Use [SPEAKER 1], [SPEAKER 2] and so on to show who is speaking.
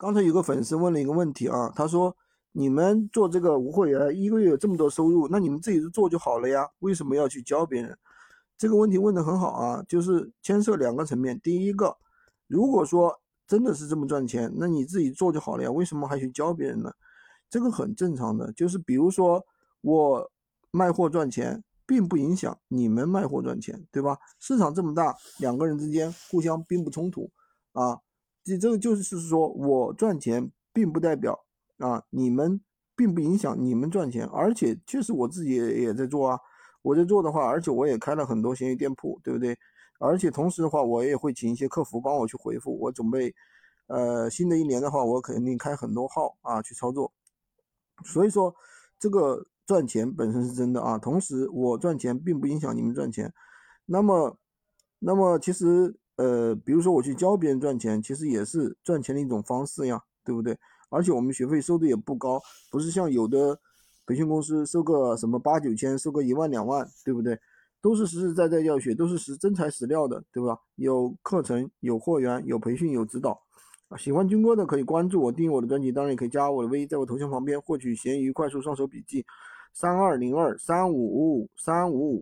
[SPEAKER 1] 刚才有个粉丝问了一个问题啊，他说你们做这个无货源，一个月有这么多收入，那你们自己做就好了呀，为什么要去教别人？这个问题问得很好啊，就是牵涉两个层面。第一个，如果说真的是这么赚钱，那你自己做就好了呀，为什么还去教别人呢？这个很正常的，就是比如说我卖货赚钱，并不影响你们卖货赚钱，对吧？市场这么大，两个人之间互相并不冲突啊。这这个就是说我赚钱，并不代表啊你们并不影响你们赚钱，而且确实我自己也也在做啊。我在做的话，而且我也开了很多闲鱼店铺，对不对？而且同时的话，我也会请一些客服帮我去回复。我准备，呃，新的一年的话，我肯定开很多号啊去操作。所以说，这个赚钱本身是真的啊。同时，我赚钱并不影响你们赚钱。那么，那么其实，呃，比如说我去教别人赚钱，其实也是赚钱的一种方式呀，对不对？而且我们学费收的也不高，不是像有的。培训公司收个什么八九千，收个一万两万，对不对？都是实实在在教学，都是实真材实料的，对吧？有课程，有货源，有培训，有指导。喜欢军哥的可以关注我，订阅我的专辑，当然也可以加我的微，在我头像旁边获取闲鱼快速上手笔记，三二零二三五五五三五五。